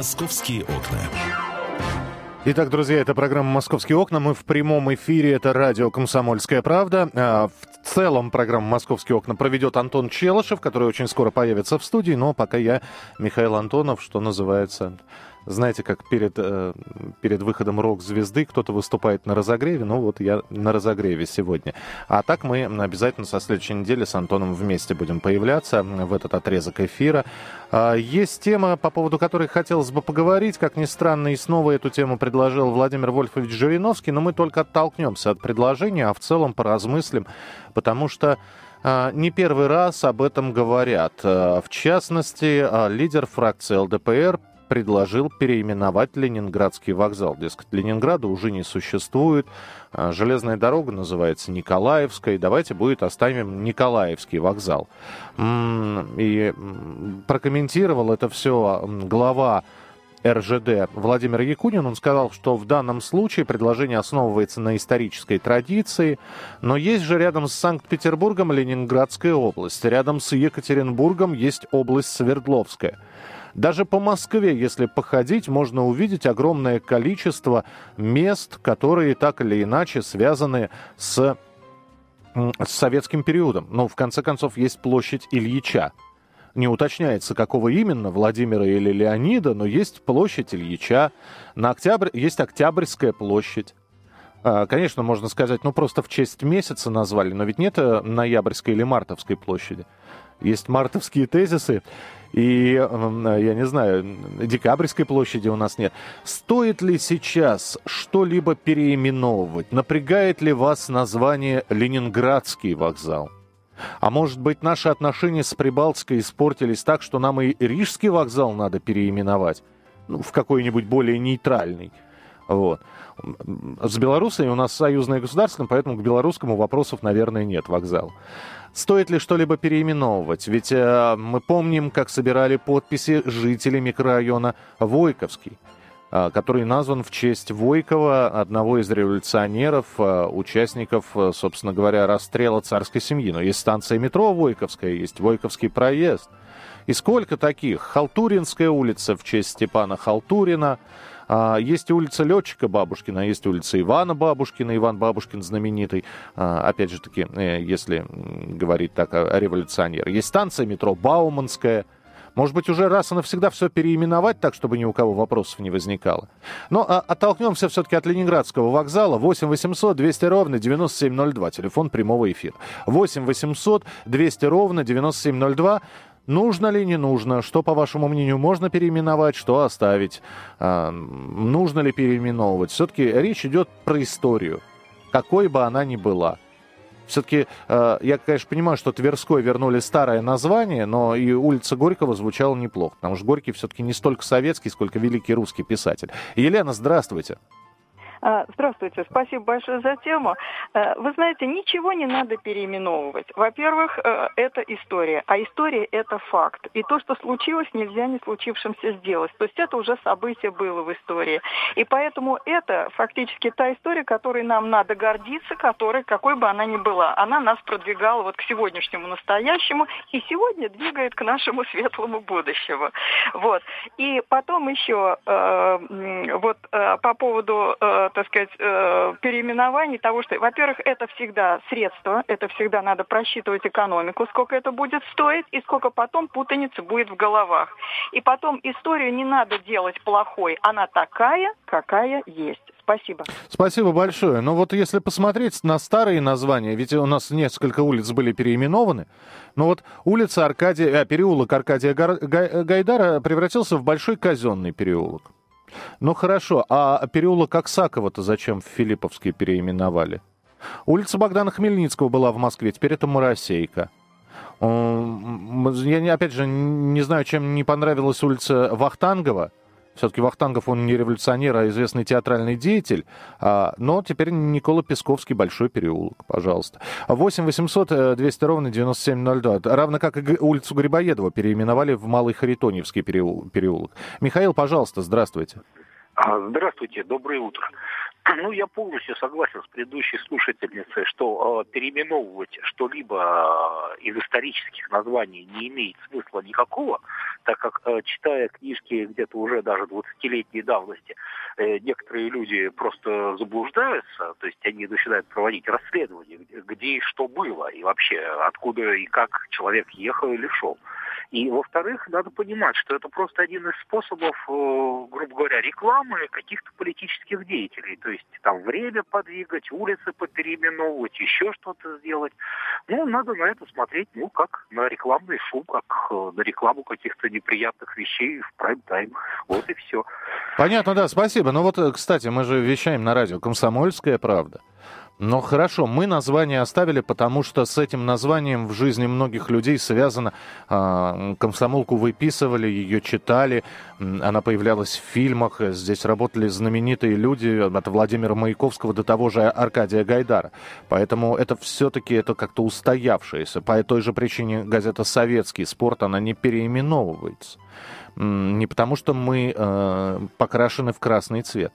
«Московские окна». Итак, друзья, это программа «Московские окна». Мы в прямом эфире. Это радио «Комсомольская правда». А, в целом программу «Московские окна» проведет Антон Челышев, который очень скоро появится в студии. Но пока я Михаил Антонов, что называется, знаете, как перед, э, перед выходом рок-звезды кто-то выступает на разогреве, ну вот я на разогреве сегодня. А так мы обязательно со следующей недели с Антоном вместе будем появляться в этот отрезок эфира. А, есть тема, по поводу которой хотелось бы поговорить. Как ни странно, и снова эту тему предложил Владимир Вольфович Жириновский, но мы только оттолкнемся от предложения, а в целом поразмыслим, потому что а, не первый раз об этом говорят. А, в частности, лидер фракции ЛДПР предложил переименовать Ленинградский вокзал. Дескать, Ленинграда уже не существует, а, железная дорога называется Николаевская, давайте будет оставим Николаевский вокзал. И прокомментировал это все глава РЖД Владимир Якунин. Он сказал, что в данном случае предложение основывается на исторической традиции, но есть же рядом с Санкт-Петербургом Ленинградская область, рядом с Екатеринбургом есть область Свердловская – даже по Москве, если походить, можно увидеть огромное количество мест, которые так или иначе связаны с, с советским периодом. Но в конце концов есть площадь Ильича. Не уточняется, какого именно, Владимира или Леонида, но есть площадь Ильича. На Октябрь есть Октябрьская площадь. А, конечно, можно сказать, ну просто в честь месяца назвали, но ведь нет э, ноябрьской или мартовской площади. Есть мартовские тезисы, и, я не знаю, Декабрьской площади у нас нет. Стоит ли сейчас что-либо переименовывать? Напрягает ли вас название Ленинградский вокзал? А может быть, наши отношения с Прибалтикой испортились так, что нам и Рижский вокзал надо переименовать? Ну, в какой-нибудь более нейтральный. Вот. С белорусами у нас союзное государство, поэтому к белорусскому вопросов, наверное, нет вокзал. Стоит ли что-либо переименовывать? Ведь э, мы помним, как собирали подписи жители микрорайона Войковский э, который назван в честь Войкова, одного из революционеров, э, участников, э, собственно говоря, расстрела царской семьи. Но есть станция метро Войковская, есть Войковский проезд. И сколько таких? Халтуринская улица в честь Степана Халтурина, есть улица Летчика Бабушкина, есть улица Ивана Бабушкина, Иван Бабушкин знаменитый, а, опять же таки, э, если говорить так о революционере. Есть станция метро Бауманская, может быть, уже раз и навсегда все переименовать так, чтобы ни у кого вопросов не возникало. Но а, оттолкнемся все-таки от Ленинградского вокзала. 8 800 200 ровно 9702. Телефон прямого эфира. 8 800 200 ровно 9702. Нужно ли, не нужно? Что, по вашему мнению, можно переименовать, что оставить? А, нужно ли переименовывать? Все-таки речь идет про историю, какой бы она ни была. Все-таки э, я, конечно, понимаю, что Тверской вернули старое название, но и улица Горького звучала неплохо, потому что Горький все-таки не столько советский, сколько великий русский писатель. Елена, здравствуйте. А, здравствуйте, спасибо большое за тему. Э, вы знаете, ничего не надо переименовывать. Во-первых, э, это история, а история – это факт. И то, что случилось, нельзя не случившимся сделать. То есть это уже событие было в истории. И поэтому это фактически та история, которой нам надо гордиться, которой, какой бы она ни была. Она нас продвигала вот к сегодняшнему настоящему и сегодня двигает к нашему светлому будущему. Вот. И потом еще э, вот э, по поводу э, так сказать, э, переименований того, что, во-первых, это всегда средство, это всегда надо просчитывать экономику, сколько это будет стоить и сколько потом путаницы будет в головах. И потом историю не надо делать плохой, она такая, какая есть. Спасибо. Спасибо большое. Но вот если посмотреть на старые названия, ведь у нас несколько улиц были переименованы, но вот улица Аркадия, э, переулок Аркадия Гайдара превратился в большой казенный переулок. Ну хорошо, а переулок Аксакова-то зачем в Филипповский переименовали? Улица Богдана Хмельницкого была в Москве, теперь это Моросейка. Я, опять же, не знаю, чем не понравилась улица Вахтангова. Все-таки Вахтангов, он не революционер, а известный театральный деятель. А, но теперь Никола Песковский, Большой переулок, пожалуйста. 8 800 200 ровно 9702. Равно как и улицу Грибоедова переименовали в Малый Харитоньевский переулок. Михаил, пожалуйста, здравствуйте. А, здравствуйте, доброе утро. Ну, я полностью согласен с предыдущей слушательницей, что э, переименовывать что-либо э, из исторических названий не имеет смысла никакого, так как, э, читая книжки где-то уже даже 20-летней давности, э, некоторые люди просто заблуждаются, то есть они начинают проводить расследование, где, где и что было, и вообще откуда и как человек ехал или шел. И, во-вторых, надо понимать, что это просто один из способов, э, грубо говоря, рекламы каких-то политических деятелей. То есть там время подвигать, улицы попереименовывать, еще что-то сделать. Ну, надо на это смотреть, ну, как на рекламный шум, как э, на рекламу каких-то неприятных вещей в прайм-тайм. Вот и все. Понятно, да, спасибо. Ну вот, э, кстати, мы же вещаем на радио «Комсомольская правда». Ну хорошо, мы название оставили, потому что с этим названием в жизни многих людей связано. Э, комсомолку выписывали, ее читали, она появлялась в фильмах. Здесь работали знаменитые люди от Владимира Маяковского до того же Аркадия Гайдара. Поэтому это все-таки это как-то устоявшееся. По той же причине газета «Советский спорт» она не переименовывается. Не потому, что мы э, покрашены в красный цвет.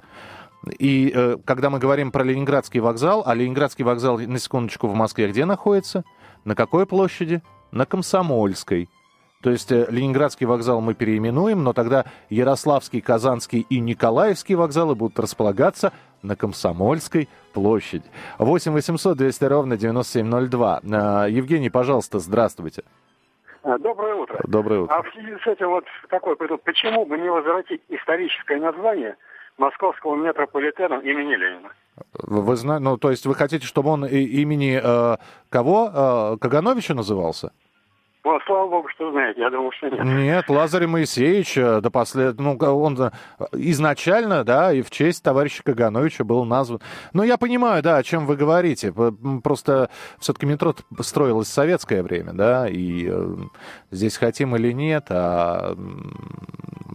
И э, когда мы говорим про Ленинградский вокзал, а Ленинградский вокзал, на секундочку, в Москве где находится? На какой площади? На Комсомольской. То есть э, Ленинградский вокзал мы переименуем, но тогда Ярославский, Казанский и Николаевский вокзалы будут располагаться на Комсомольской площади. 8 800 200 ровно 9702. Э, Евгений, пожалуйста, здравствуйте. А, доброе утро. Доброе утро. А в связи с этим вот такой почему бы не возвратить историческое название – московского метрополитена имени Ленина. Вы знаете, ну, то есть вы хотите, чтобы он имени э, кого? Э, Кагановича назывался? Ну, слава богу, что знаете, я думал, что нет. Нет, Лазарь Моисеевич, до послед... ну, он изначально, да, и в честь товарища Кагановича был назван. Но я понимаю, да, о чем вы говорите. Просто все-таки метро строилось в советское время, да, и э, здесь хотим или нет, а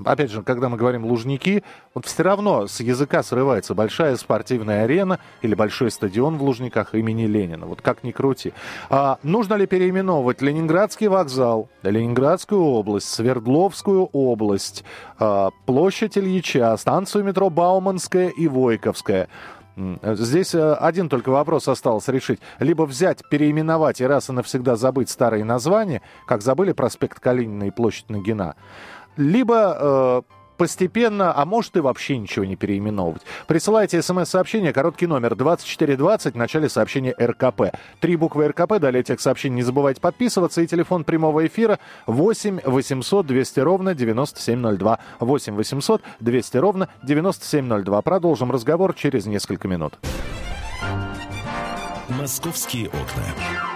опять же, когда мы говорим Лужники, вот все равно с языка срывается большая спортивная арена или большой стадион в Лужниках имени Ленина. Вот как ни крути. А нужно ли переименовывать Ленинградский вокзал, Ленинградскую область, Свердловскую область, а, площадь Ильича, станцию метро Бауманская и Войковская. Здесь э, один только вопрос остался решить. Либо взять, переименовать и раз и навсегда забыть старые названия, как забыли проспект Калинина и площадь Нагина, либо э, постепенно, а может и вообще ничего не переименовывать. Присылайте смс-сообщение, короткий номер 2420, в начале сообщения РКП. Три буквы РКП, далее тех сообщений не забывайте подписываться. И телефон прямого эфира 8 800 200 ровно 9702. 8 800 200 ровно 9702. Продолжим разговор через несколько минут. Московские окна.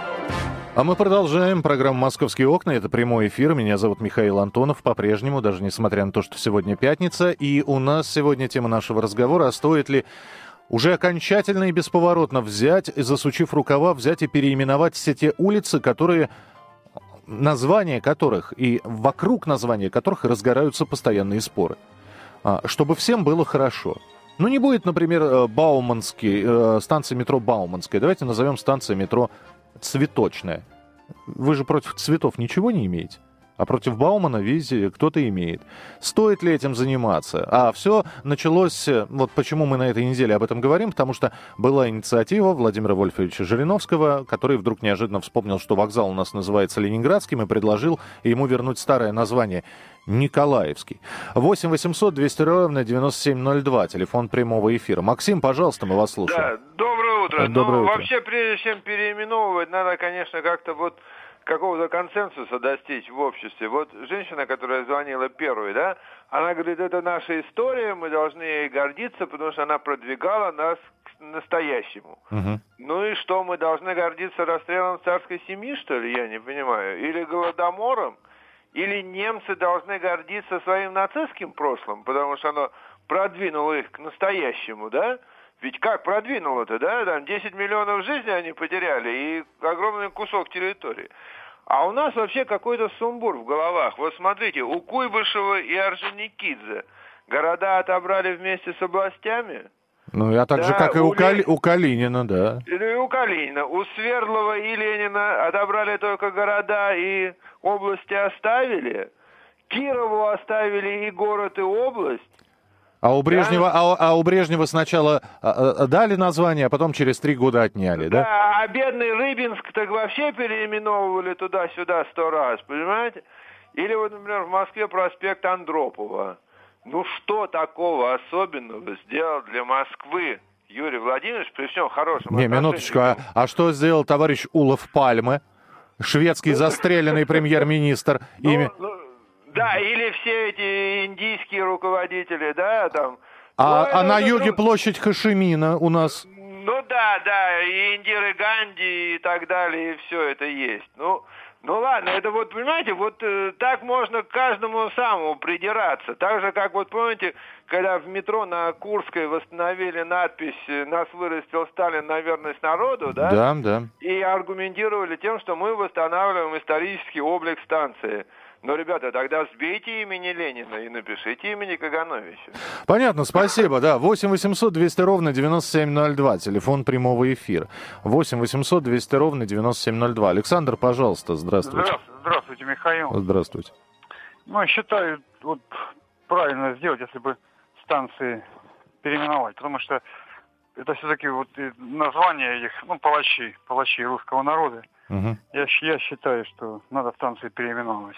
А мы продолжаем программу «Московские окна». Это прямой эфир. Меня зовут Михаил Антонов. По-прежнему, даже несмотря на то, что сегодня пятница. И у нас сегодня тема нашего разговора, а стоит ли уже окончательно и бесповоротно взять, засучив рукава, взять и переименовать все те улицы, которые названия которых и вокруг названия которых разгораются постоянные споры. А, чтобы всем было хорошо. Ну, не будет, например, э, Бауманский, э, станция метро Бауманская. Давайте назовем станция метро цветочная. Вы же против цветов ничего не имеете? А против Баумана, видите, кто-то имеет. Стоит ли этим заниматься? А все началось, вот почему мы на этой неделе об этом говорим, потому что была инициатива Владимира Вольфовича Жириновского, который вдруг неожиданно вспомнил, что вокзал у нас называется Ленинградским, и предложил ему вернуть старое название Николаевский. 8 800 200 ровно 9702, телефон прямого эфира. Максим, пожалуйста, мы вас слушаем. Да, доброе утро. Доброе ну, утро. Вообще, прежде чем переименовывать, надо, конечно, как-то вот какого-то консенсуса достичь в обществе. Вот женщина, которая звонила первой, да, она говорит, это наша история, мы должны ей гордиться, потому что она продвигала нас к настоящему. Угу. Ну и что, мы должны гордиться расстрелом царской семьи, что ли, я не понимаю? Или голодомором? Или немцы должны гордиться своим нацистским прошлым, потому что оно продвинуло их к настоящему, да? Ведь как продвинуло-то, да? Там 10 миллионов жизней они потеряли и огромный кусок территории. А у нас вообще какой-то сумбур в головах. Вот смотрите, у Куйбышева и Орджоникидзе города отобрали вместе с областями. Ну, я так Да, же, как и у Кали- у Калинина, да. Или у Калинина. У Свердлова и Ленина отобрали только города и области оставили. Кирову оставили и город, и область. А у Брежнева, а, а у Брежнева сначала а, а, дали название, а потом через три года отняли, да? Да, а бедный Рыбинск так вообще переименовывали туда-сюда сто раз, понимаете? Или вот, например, в Москве проспект Андропова. Ну что такого особенного сделал для Москвы Юрий Владимирович при всем хорошем Не, минуточку, а, а что сделал товарищ Улов Пальмы, шведский Ну, застреленный премьер-министр? Ну, Ими... ну, да, или все эти индийские руководители, да, там. А, Ну, а на юге друг- площадь Хашимина у нас. Ну да, да, и Индиры Ганди и так далее, и все это есть. Ну, ну ладно, это вот, понимаете, вот э, так можно к каждому самому придираться. Так же, как вот помните, когда в метро на Курской восстановили надпись э, «Нас вырастил Сталин на верность народу», да? Да, да. И аргументировали тем, что мы восстанавливаем исторический облик станции. Но, ребята, тогда сбейте имени Ленина и напишите имени Кагановича. Понятно, спасибо, да. 8 800 200 ровно 9702, телефон прямого эфира. 8 800 200 ровно 9702. Александр, пожалуйста, здравствуйте. Здравствуйте, здравствуйте, Михаил. Здравствуйте. Ну, я считаю, вот правильно сделать, если бы станции переименовать, потому что это все-таки вот название их, ну, палачи, палачи русского народа. Мгм. Я, я считаю, что надо станции переименовать.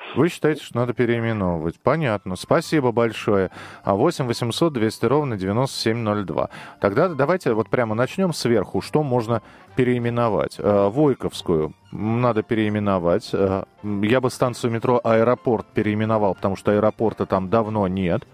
Вы считаете, что надо переименовывать? Понятно. Спасибо большое. А 8 800 200 ровно 9702. Тогда давайте вот прямо начнем сверху. Что можно переименовать? Э, Войковскую надо переименовать. Э, Я бы станцию метро «Аэропорт» переименовал, потому что аэропорта там давно нет.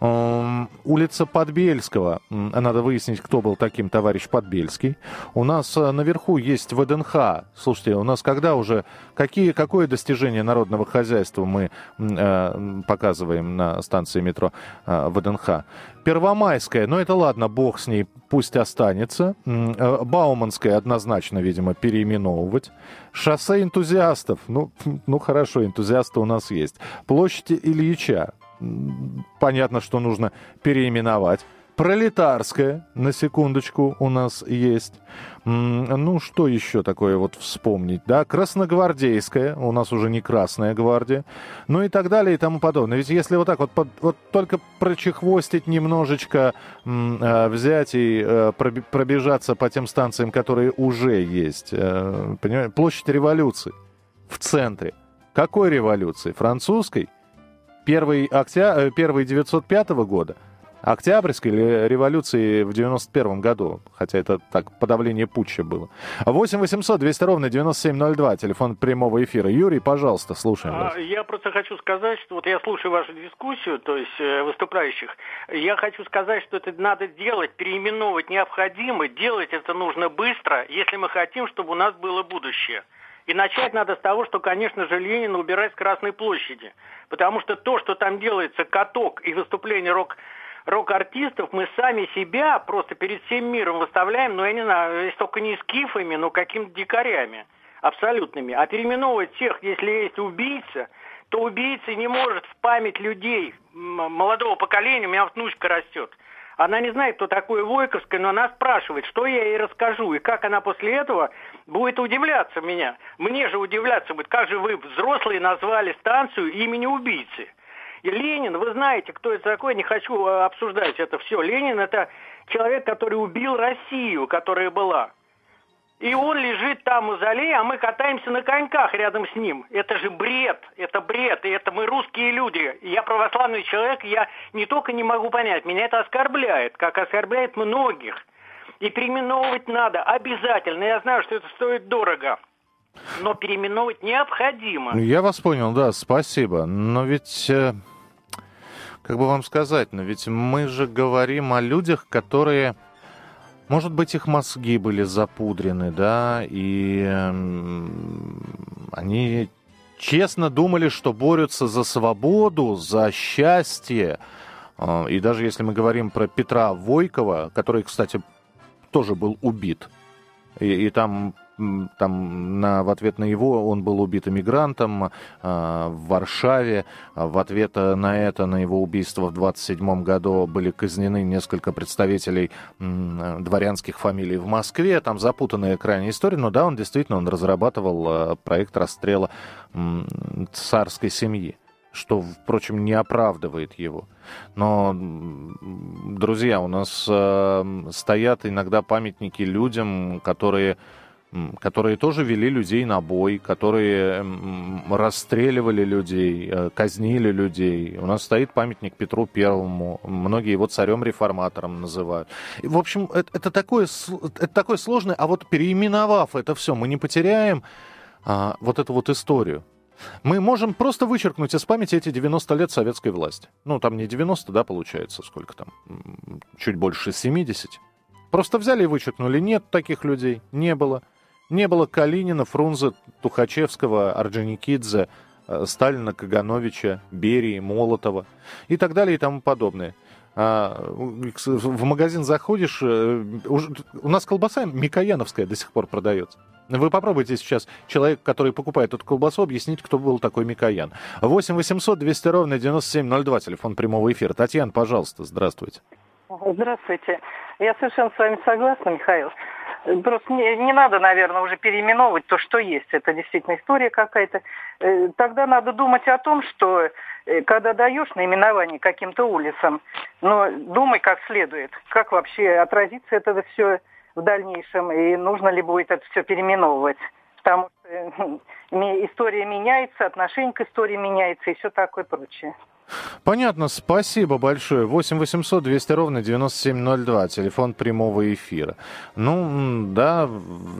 Улица Подбельского. Надо выяснить, кто был таким товарищ Подбельский. У нас э, наверху есть ВДНХ. Слушайте, у нас когда уже... Какие, какое достижение народного хозяйства мы м, э, показываем на станции метро э, ВДНХ? Первомайская, ну это ладно, бог с ней, пусть останется. Э, Бауманская однозначно, видимо, переименовывать. Шоссе энтузиастов, ну, ну хорошо, энтузиасты у нас есть. Площадь Ильича, понятно, что нужно переименовать. Пролетарская, на секундочку, у нас есть. Ну, что еще такое вот вспомнить, да? Красногвардейская, у нас уже не Красная гвардия. Ну и так далее и тому подобное. Ведь если вот так вот, вот только прочехвостить немножечко, э, взять и э, пробежаться по тем станциям, которые уже есть. э, понимаете? Площадь революции в центре. Какой революции? Французской? Первый, октя... э, первый 905 года? Октябрьской революции в 91 году? Хотя это так, подавление путча было. 8 800 200 ровно 9702, телефон прямого эфира. Юрий, пожалуйста, слушаем вас. А, Я просто хочу сказать, что вот я слушаю вашу дискуссию, то есть э, выступающих. Я хочу сказать, что это надо делать, переименовывать необходимо, делать это нужно быстро, если мы хотим, чтобы у нас было будущее. И начать надо с того, что, конечно же, Ленина убирать с Красной площади. Потому что то, что там делается, каток и выступление рок рок-артистов, мы сами себя просто перед всем миром выставляем, ну, я не знаю, только не скифами, но какими-то дикарями абсолютными. А переименовывать всех, если есть убийца, то убийца не может в память людей молодого поколения, у меня внучка растет, она не знает, кто такой Войковская, но она спрашивает, что я ей расскажу, и как она после этого будет удивляться меня. Мне же удивляться будет, как же вы, взрослые, назвали станцию имени убийцы. И Ленин, вы знаете, кто это такой, не хочу э, обсуждать это все. Ленин это человек, который убил Россию, которая была. И он лежит там в мавзолее, а мы катаемся на коньках рядом с ним. Это же бред, это бред, и это мы русские люди. Я православный человек, я не только не могу понять, меня это оскорбляет, как оскорбляет многих. И переименовывать надо обязательно. Я знаю, что это стоит дорого, но переименовывать необходимо. Я вас понял, да, спасибо. Но ведь, э, как бы вам сказать, но ведь мы же говорим о людях, которые, может быть, их мозги были запудрены, да, и эм, они честно думали, что борются за свободу, за счастье. Э, И даже если мы говорим про Петра Войкова, который, кстати, тоже был убит, и, и там, там на, в ответ на его он был убит иммигрантом а, в Варшаве. А В ответ на это, на его убийство в 27 году были казнены несколько представителей м, дворянских фамилий в Москве. Там запутанная крайняя история. Но да, он действительно он разрабатывал а, проект расстрела м, царской семьи. что, впрочем, не оправдывает его. Но, друзья, у нас э, стоят иногда памятники людям, которые которые тоже вели людей на бой, которые расстреливали людей, э, казнили людей. У нас стоит памятник Петру Первому, многие его царем-реформатором называют. В общем, это, это, такое, это такое сложное, а вот переименовав это все, мы не потеряем а, вот эту вот историю. Мы можем просто вычеркнуть из памяти эти 90 лет советской власти. Ну, там не 90, да, получается, сколько там, чуть больше 70. Просто взяли и вычеркнули. Нет таких людей, не было. Не было Калинина, Фрунзе, Тухачевского, Орджоникидзе, э, Сталина, Кагановича, Берии, Молотова и так далее и тому подобное. А, в магазин заходишь, э, у нас колбаса Микояновская до сих пор продается. Вы попробуйте сейчас человек, который покупает эту колбасу, объяснить, кто был такой Микоян. 8 800 200 ровно 9702, телефон прямого эфира. Татьяна, пожалуйста, здравствуйте. Здравствуйте. Я совершенно с вами согласна, Михаил. Просто не, не надо, наверное, уже переименовывать то, что есть. Это действительно история какая-то. Э, тогда надо думать о том, что э, когда даешь наименование каким-то улицам, но думай как следует, как вообще отразится это все в дальнейшем, и нужно ли будет это все переименовывать. Потому что э, история меняется, отношение к истории меняется и все такое прочее. Понятно, спасибо большое. 8 800 200 ровно 9702, телефон прямого эфира. Ну, да,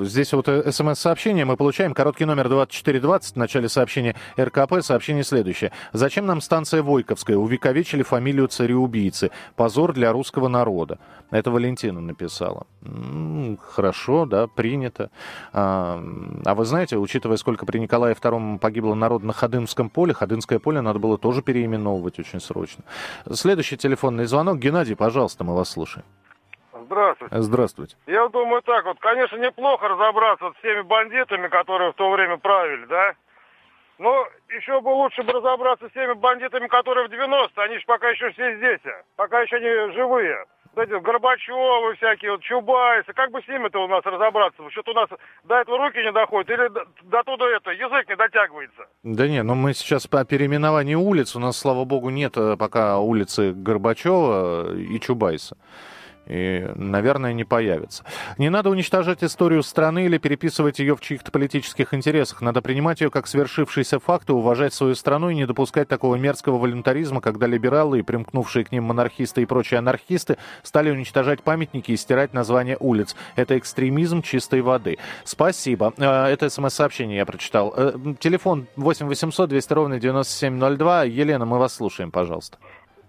здесь вот э, смс-сообщение мы получаем, короткий номер 2420, в начале сообщения РКП, сообщение следующее. Зачем нам станция Войковская? Увековечили фамилию цареубийцы. Позор для русского народа. Это Валентина написала. Хорошо, да, принято. А, а вы знаете, учитывая, сколько при Николае II погибло народ на Ходынском поле, Ходынское поле надо было тоже переименовывать очень срочно. Следующий телефонный звонок. Геннадий, пожалуйста, мы вас слушаем. Здравствуйте. Здравствуйте. Я думаю так, вот, конечно, неплохо разобраться с теми бандитами, которые в то время правили, да? Но еще бы лучше бы разобраться с теми бандитами, которые в 90-е, они же пока еще все здесь, а. пока еще не живые эти Горбачевы всякие, вот Чубайсы, как бы с ними-то у нас разобраться? Что-то у нас до этого руки не доходят или до, до туда это, язык не дотягивается? Да нет, ну мы сейчас по переименованию улиц, у нас, слава богу, нет э, пока улицы Горбачева и Чубайса и, наверное, не появится. Не надо уничтожать историю страны или переписывать ее в чьих-то политических интересах. Надо принимать ее как свершившийся факт и уважать свою страну и не допускать такого мерзкого волюнтаризма, когда либералы и примкнувшие к ним монархисты и прочие анархисты стали уничтожать памятники и стирать названия улиц. Это экстремизм чистой воды. Спасибо. Э, это смс-сообщение я прочитал. Э, телефон 8 800 200 ровно 9702. Елена, мы вас слушаем, пожалуйста.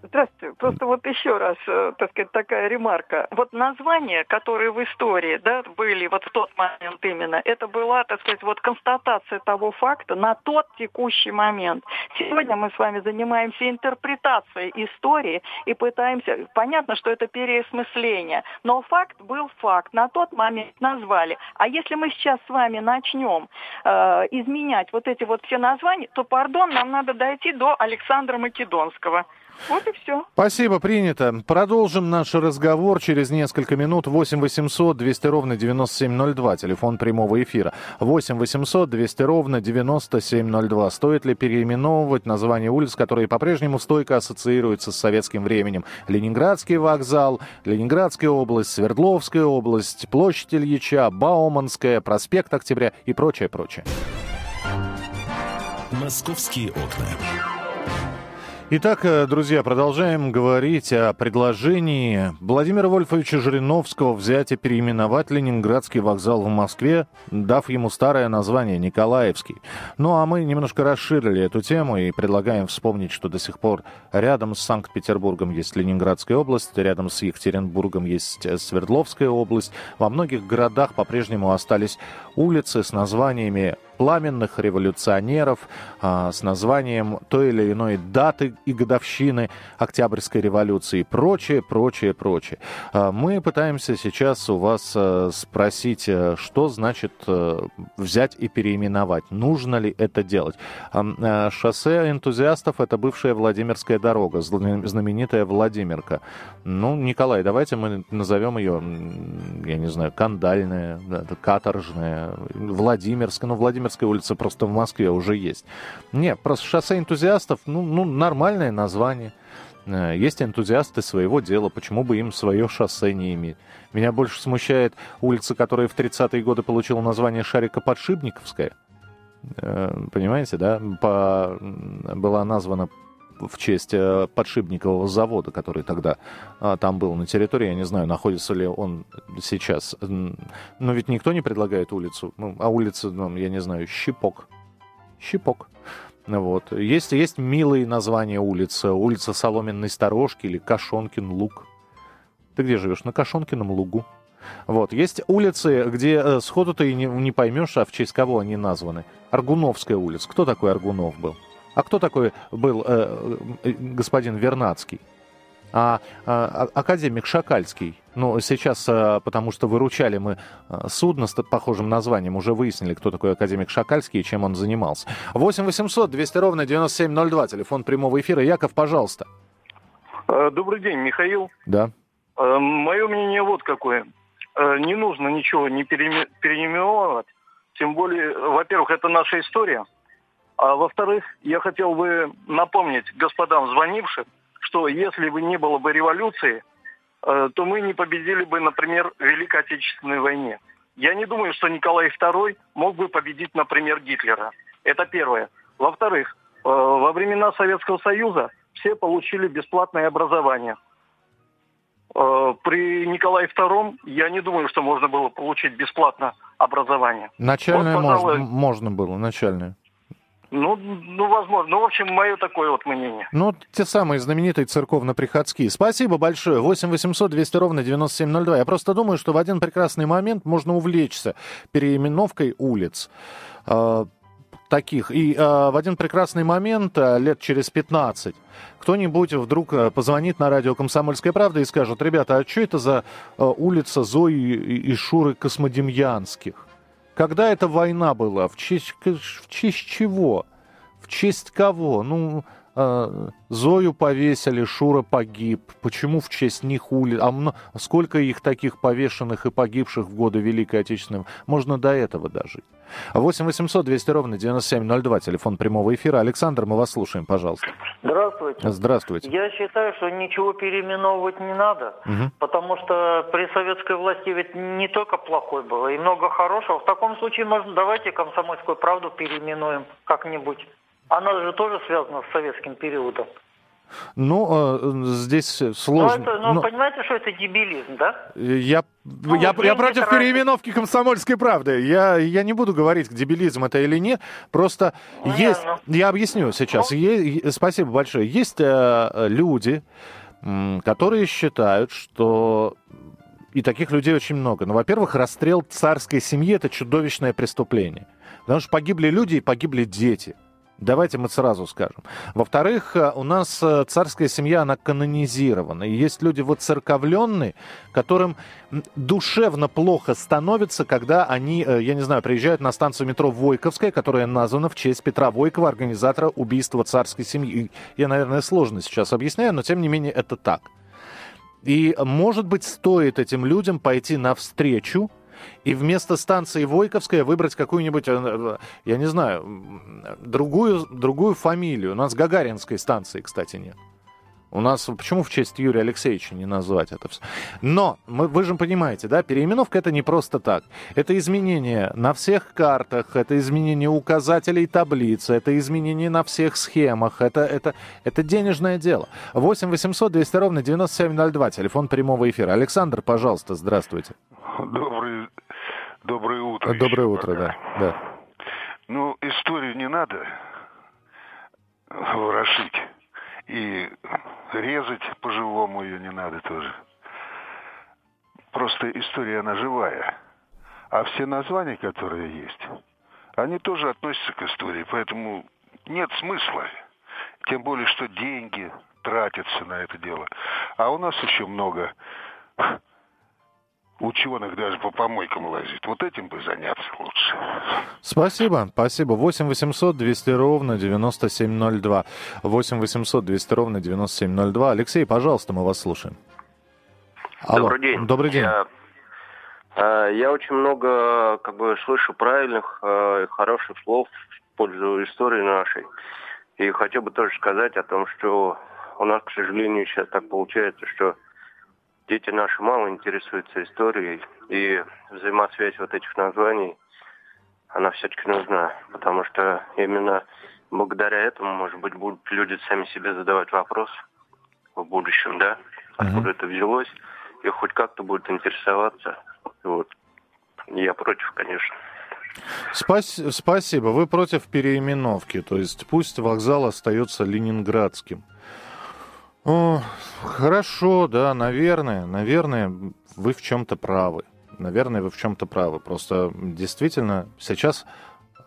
Здравствуйте. Просто вот еще раз, э, так сказать, такая ремарка. Вот названия, которые в истории да, были вот в тот момент именно, это была, так сказать, вот констатация того факта на тот текущий момент. Сегодня мы с вами занимаемся интерпретацией истории и пытаемся... Понятно, что это переосмысление, но факт был факт. На тот момент назвали. А если мы сейчас с вами начнем э, изменять вот эти вот все названия, то, пардон, нам надо дойти до Александра Македонского. Вот и все. Спасибо, принято. Продолжим наш разговор через несколько минут. 8 800 200 ровно 9702, телефон прямого эфира. 8 800 200 ровно 9702. Стоит ли переименовывать название улиц, которые по-прежнему стойко ассоциируются с советским временем? Ленинградский вокзал, Ленинградская область, Свердловская область, площадь Ильича, Бауманская, проспект Октября и прочее, прочее. Московские окна. Итак, э, друзья, продолжаем говорить о предложении Владимира Вольфовича Жириновского взять и переименовать Ленинградский вокзал в Москве, дав ему старое название Николаевский. Ну а мы немножко расширили эту тему и предлагаем вспомнить, что до сих пор рядом с Санкт-Петербургом есть Ленинградская область, рядом с Екатеринбургом есть э, Свердловская область. Во многих городах по-прежнему остались улицы с названиями пламенных революционеров а, с названием той или иной даты и годовщины Октябрьской революции и прочее, прочее, прочее. А, мы пытаемся сейчас у вас а, спросить, а, что значит а, взять и переименовать. Нужно ли это делать? А, а, шоссе энтузиастов – это бывшая Владимирская дорога, знаменитая Владимирка. Ну, Николай, давайте мы назовем ее, я не знаю, кандальная, каторжная, Владимирская. Ну, Владимир Октябрьская улица просто в Москве уже есть. Нет, просто шоссе энтузиастов, ну, ну нормальное название. Э, есть энтузиасты своего дела, почему бы им свое шоссе не иметь? Меня больше смущает улица, которая в 30-е годы получила название Шарика Подшипниковская. Э, понимаете, да? По... Была названа в честь э, подшипникового завода, который тогда а, там был на территории. Я не знаю, находится ли он сейчас. Но ведь никто не предлагает улицу. Ну, а улица, ну, я не знаю, Щипок. Щипок. Вот. Есть, есть милые названия улицы. Улица Соломенной Сторожки или Кашонкин луг. Ты где живешь? На Кашонкином лугу. Вот. Есть улицы, где э, сходу ты не, не поймешь, а в честь кого они названы. Аргуновская улица. Кто такой Аргунов был? А кто такой был э, э, господин Вернадский? А, а академик Шакальский, ну, сейчас, а, потому что выручали мы а, судно с похожим названием, уже выяснили, кто такой академик Шакальский и чем он занимался. 8 800 200 ровно 9702, телефон прямого эфира. Яков, пожалуйста. Э, добрый день, Михаил. Да. Э, Мое мнение вот какое. Не нужно ничего не переименовывать, тем более, во-первых, это наша история – а во-вторых, я хотел бы напомнить господам звонившим, что если бы не было бы революции, э, то мы не победили бы, например, в Великой Отечественной войне. Я не думаю, что Николай II мог бы победить, например, Гитлера. Это первое. Во-вторых, э, во времена Советского Союза все получили бесплатное образование. Э, при Николае II я не думаю, что можно было получить бесплатно образование. Начальное вот, пожалуй... можно, можно было, начальное. Ну, ну, возможно. Ну, в общем, мое такое вот мнение. Ну, те самые знаменитые церковно-приходские. Спасибо большое. 8 800 200 ровно 9702. Я просто думаю, что в один прекрасный момент можно увлечься переименовкой улиц. Э, таких. И э, в один прекрасный момент, э, лет через 15, кто-нибудь вдруг позвонит на радио «Комсомольская правда» и скажет, ребята, а что это за э, улица Зои и Шуры Космодемьянских? Когда эта война была? В честь, в честь чего? В честь кого? Ну, э, Зою повесили, Шура погиб. Почему в честь них ули... А мно... сколько их таких повешенных и погибших в годы Великой Отечественной? Можно до этого дожить. 8 800 200 ровно 9702, телефон прямого эфира. Александр, мы вас слушаем, пожалуйста. Здравствуйте. Здравствуйте. Я считаю, что ничего переименовывать не надо, угу. потому что при советской власти ведь не только плохой было, и много хорошего. В таком случае, можно, давайте комсомольскую правду переименуем как-нибудь. Она же тоже связана с советским периодом. Ну, э, здесь сложно. Ну, это, ну, Но... понимаете, что это дебилизм, да? Я, ну, я, я против тратить. переименовки комсомольской правды. Я, я не буду говорить, дебилизм это или нет. Просто ну, есть... Я, ну... я объясню сейчас. Ну... Е, спасибо большое. Есть э, люди, которые считают, что и таких людей очень много. Ну, во-первых, расстрел царской семьи – это чудовищное преступление. Потому что погибли люди и погибли дети. Давайте мы сразу скажем. Во-вторых, э, у нас э, царская семья, она канонизирована. И есть люди воцерковленные, которым душевно плохо становится, когда они, э, я не знаю, приезжают на станцию метро Войковская, которая названа в честь Петра Войкова, организатора убийства царской семьи. Я, наверное, сложно сейчас объясняю, но тем не менее это так. И, может быть, стоит этим людям пойти навстречу, и вместо станции Войковская выбрать какую-нибудь, э, э, я не знаю, другую, другую фамилию. У нас Гагаринской станции, кстати, нет. У нас почему в честь Юрия Алексеевича не назвать это все? Но мы, вы же понимаете, да, переименовка это не просто так. Это изменение на всех картах, это изменение указателей таблицы, это изменение на всех схемах, это, это, это денежное дело. 8 800 200 ровно 9702, телефон прямого эфира. Александр, пожалуйста, здравствуйте. Добрый, доброе утро. Доброе утро, да, да. Ну, историю не надо ворошить. И резать по-живому ее не надо тоже. Просто история, она живая. А все названия, которые есть, они тоже относятся к истории. Поэтому нет смысла. Тем более, что деньги тратятся на это дело. А у нас еще много ученых даже по помойкам лазит. Вот этим бы заняться лучше. Спасибо, спасибо. 8 800 200 ровно 9702. 8 800 200 ровно 9702. Алексей, пожалуйста, мы вас слушаем. Алло. Добрый день. Добрый день. Я А, я очень много как бы слышу правильных, э, хороших слов в пользу истории нашей. И хотел бы тоже сказать о том, что у нас, к сожалению, сейчас так получается, что дети наши мало интересуются историей, и взаимосвязь вот этих названий, она все-таки нужна, потому что именно благодаря этому, может быть, будут люди сами себе задавать вопрос в будущем, да, откуда mm-hmm. это взялось, и хоть как-то будут интересоваться. Вот. Я против, конечно. Спас... Спасибо. Вы против переименовки, то есть пусть вокзал остается ленинградским. О, хорошо, да, наверное, наверное, вы в чем-то правы. Наверное, вы в чем-то правы. Просто действительно сейчас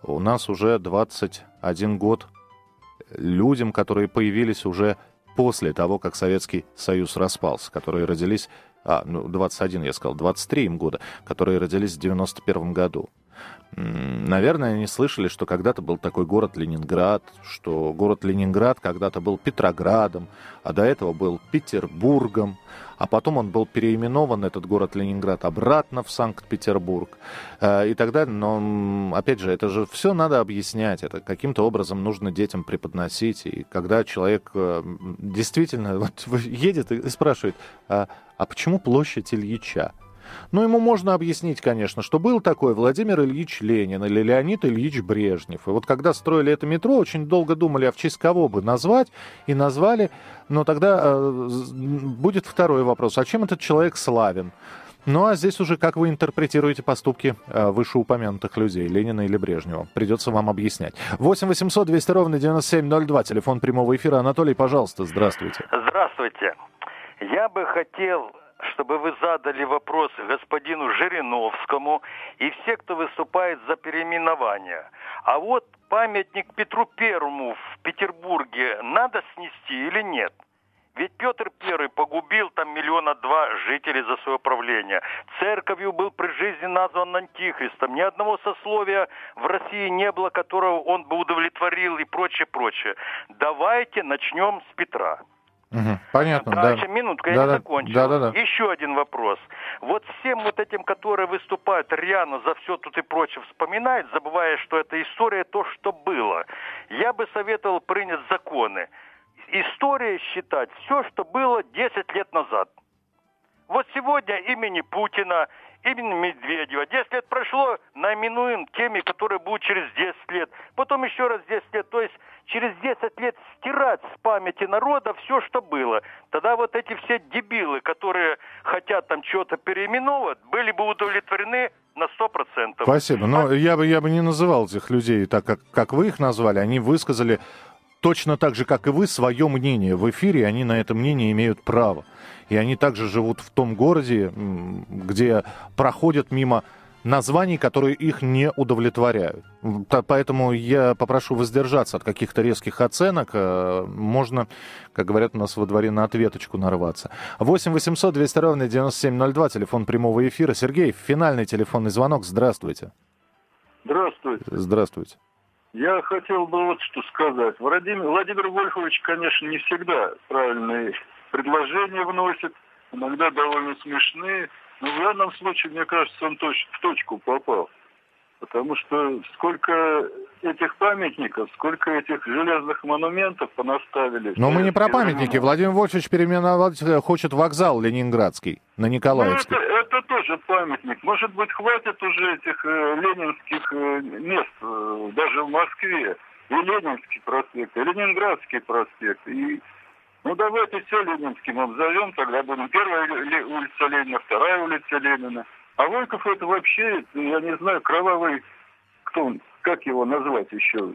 у нас уже 21 год людям, которые появились уже после того, как Советский Союз распался, которые родились, а, ну, 21, я сказал, 23 им года, которые родились в 91 году. Наверное, они слышали, что когда-то был такой город Ленинград, что город Ленинград когда-то был Петроградом, а до этого был Петербургом, а потом он был переименован, этот город Ленинград, обратно в Санкт-Петербург э, и так далее. Но, опять же, это же все надо объяснять, это каким-то образом нужно детям преподносить. И когда человек э, действительно вот, едет и спрашивает, а, а почему площадь Ильича? Но ему можно объяснить, конечно, что был такой Владимир Ильич Ленин или Леонид Ильич Брежнев. И вот когда строили это метро, очень долго думали, а в честь кого бы назвать, и назвали. Но тогда э, будет второй вопрос. А чем этот человек славен? Ну а здесь уже как вы интерпретируете поступки э, вышеупомянутых людей, Ленина или Брежнева? Придется вам объяснять. 8 800 200 ровно 9702, телефон прямого эфира. Анатолий, пожалуйста, здравствуйте. Здравствуйте. Я бы хотел чтобы вы задали вопросы господину Жириновскому и все, кто выступает за переименование. А вот памятник Петру Первому в Петербурге надо снести или нет? Ведь Петр Первый погубил там миллиона два жителей за свое правление. Церковью был при жизни назван антихристом. Ни одного сословия в России не было, которого он бы удовлетворил и прочее, прочее. Давайте начнем с Петра. Угу, понятно, Дальше, да. минутку, я да, не да, закончил. Да, да, да. Еще один вопрос. Вот всем вот этим, которые выступают рьяно за все тут и прочее, вспоминают, забывая, что это история то, что было. Я бы советовал принять законы. История считать все, что было 10 лет назад. Вот сегодня имени Путина, имени Медведева. 10 лет прошло, наименуем теми, которые будут через 10 лет. Потом еще раз 10 лет. То есть через 10 лет стирать с памяти народа все, что было. Тогда вот эти все дебилы, которые хотят там что-то переименовать, были бы удовлетворены на 100%. Спасибо. Но а... я, бы, я бы не называл этих людей так, как, как вы их назвали. Они высказали точно так же, как и вы, свое мнение в эфире, они на это мнение имеют право. И они также живут в том городе, где проходят мимо названий, которые их не удовлетворяют. Поэтому я попрошу воздержаться от каких-то резких оценок. Э, можно, как говорят у нас во дворе, на ответочку нарваться. 8 800 200 ровно 9702, телефон прямого эфира. Сергей, финальный телефонный звонок. Здравствуйте. Здравствуйте. Здравствуйте. Я хотел бы вот что сказать. Владимир, Владимир Вольфович, конечно, не всегда правильные предложения вносит, иногда довольно смешные. Но в данном случае, мне кажется, он точ, в точку попал. Потому что сколько этих памятников, сколько этих железных монументов понаставили. Но мы не про памятники. Владимир Вольфович переименовать э, хочет вокзал Ленинградский на Николаевский. Ну, это, это тоже памятник. Может быть, хватит уже этих э, ленинских э, мест, э, даже в Москве. И Ленинский проспект, и Ленинградский проспект, и ну, давайте все Ленинским обзовем, тогда будем первая улица Ленина, вторая улица Ленина. А Волков это вообще, я не знаю, кровавый, кто он, как его назвать еще?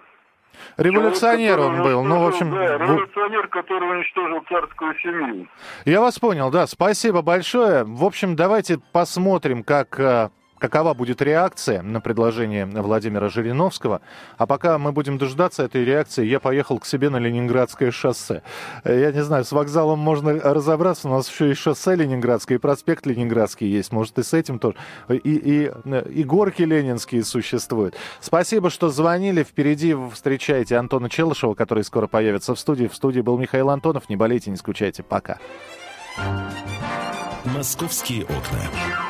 Революционер он был, ну, в общем... Да, революционер, который уничтожил царскую семью. Я вас понял, да, спасибо большое. В общем, давайте посмотрим, как э, какова будет реакция на предложение Владимира Жириновского. А пока мы будем дождаться этой реакции, я поехал к себе на Ленинградское шоссе. Я не знаю, с вокзалом можно разобраться, у нас еще и шоссе Ленинградское, и проспект Ленинградский есть, может и с этим тоже. И, и, и горки ленинские существуют. Спасибо, что звонили. Впереди встречайте Антона Челышева, который скоро появится в студии. В студии был Михаил Антонов. Не болейте, не скучайте. Пока. Московские окна.